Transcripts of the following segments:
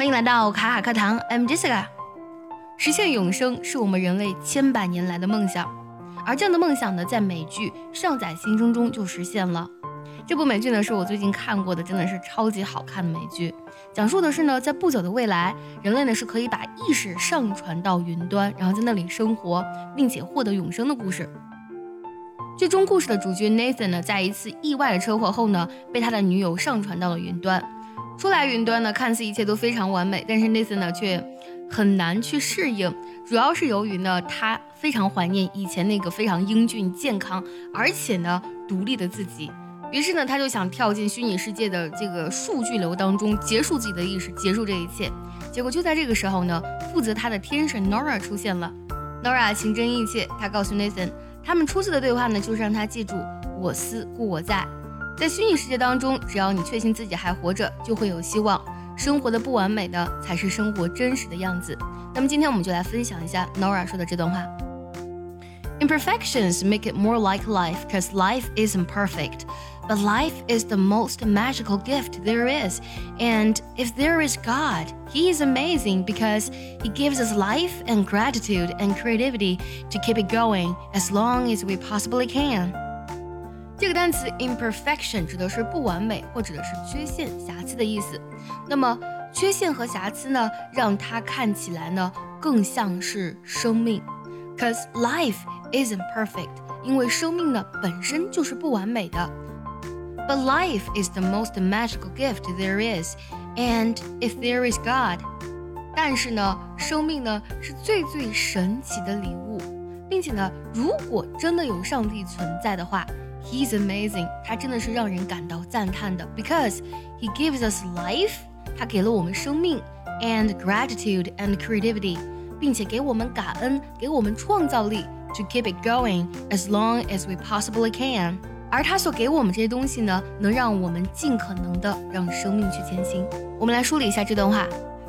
欢迎来到卡卡课堂，I'm Jessica。实现永生是我们人类千百年来的梦想，而这样的梦想呢，在美剧《上载新生》中就实现了。这部美剧呢，是我最近看过的，真的是超级好看的美剧。讲述的是呢，在不久的未来，人类呢是可以把意识上传到云端，然后在那里生活，并且获得永生的故事。剧中故事的主角 Nathan 呢，在一次意外的车祸后呢，被他的女友上传到了云端。出来云端呢，看似一切都非常完美，但是 Nathan 呢却很难去适应，主要是由于呢他非常怀念以前那个非常英俊、健康，而且呢独立的自己。于是呢他就想跳进虚拟世界的这个数据流当中，结束自己的意识，结束这一切。结果就在这个时候呢，负责他的天使 Nora 出现了。Nora 情真意切，他告诉 Nathan，他们初次的对话呢，就是让他记住“我思故我在”。在虚拟世界当中，只要你确信自己还活着，就会有希望。生活的不完美的，才是生活真实的样子。那么今天我们就来分享一下 Nora 说的这段话：Imperfections make it more like life, cause life isn't perfect. But life is the most magical gift there is. And if there is God, He is amazing because He gives us life and gratitude and creativity to keep it going as long as we possibly can. 这个单词 imperfection 指的是不完美或者是缺陷、瑕疵的意思。那么缺陷和瑕疵呢，让它看起来呢更像是生命。Cause life isn't perfect，因为生命呢本身就是不完美的。But life is the most magical gift there is, and if there is God，但是呢，生命呢是最最神奇的礼物，并且呢，如果真的有上帝存在的话。He's amazing，他真的是让人感到赞叹的，because he gives us life，他给了我们生命，and gratitude and creativity，并且给我们感恩，给我们创造力，to keep it going as long as we possibly can。而他所给我们这些东西呢，能让我们尽可能的让生命去前行。我们来梳理一下这段话：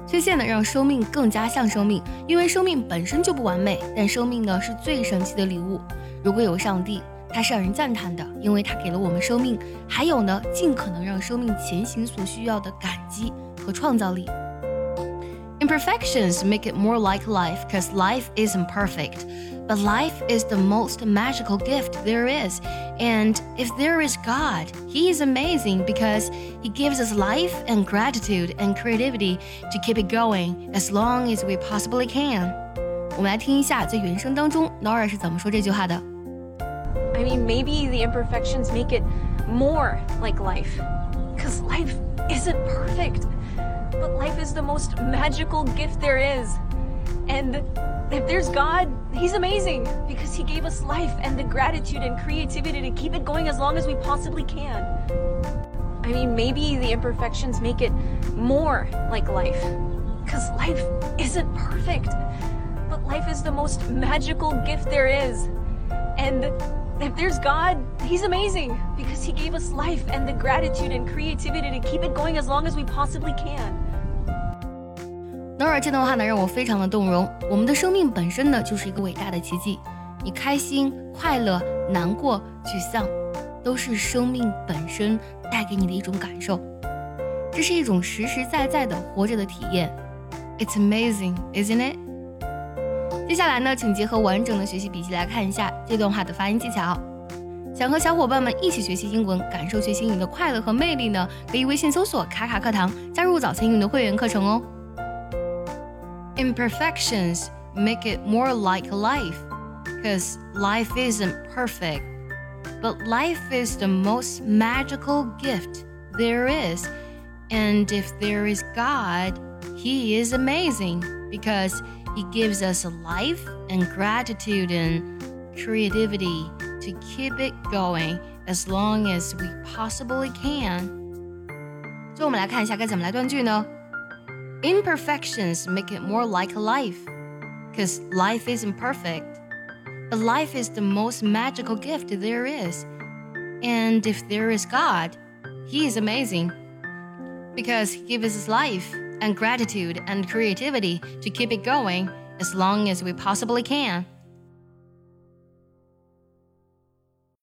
缺陷呢，让生命更加像生命，因为生命本身就不完美，但生命呢是最神奇的礼物。如果有上帝。它是让人赞叹的，因为它给了我们生命，还有呢，尽可能让生命前行所需要的感激和创造力。Imperfections make it more like life, cause life isn't perfect. But life is the most magical gift there is. And if there is God, He is amazing because He gives us life and gratitude and creativity to keep it going as long as we possibly can. 我们来听一下在原声当中 Nora 是怎么说这句话的。 I mean, maybe the imperfections make it more like life. Because life isn't perfect. But life is the most magical gift there is. And if there's God, He's amazing because He gave us life and the gratitude and creativity to keep it going as long as we possibly can. I mean, maybe the imperfections make it more like life. Because life isn't perfect. But life is the most magical gift there is. And if there's God, He's amazing because He gave us life and the gratitude and creativity to keep it going as long as we possibly can. Nora 这段话呢，让我非常的动容。我们的生命本身呢，就是一个伟大的奇迹。你开心、快乐、难过、沮丧，都是生命本身带给你的一种感受。这是一种实实在在的活着的体验。It's amazing, isn't it? 接下来呢，请结合完整的学习笔记来看一下这段话的发音技巧。想和小伙伴们一起学习英文，感受学习英语的快乐和魅力呢？可以微信搜索“卡卡课堂”，加入早餐英语的会员课程哦。Imperfections make it more like life, cause life isn't perfect, but life is the most magical gift there is. And if there is God, He is amazing because he gives us life and gratitude and creativity to keep it going as long as we possibly can. 最后我们来看一下该怎么来断句呢？Imperfections make it more like life, because life isn't perfect. But life is the most magical gift there is. And if there is God, He is amazing because He gives us life and gratitude and creativity to keep it going as long as we possibly can.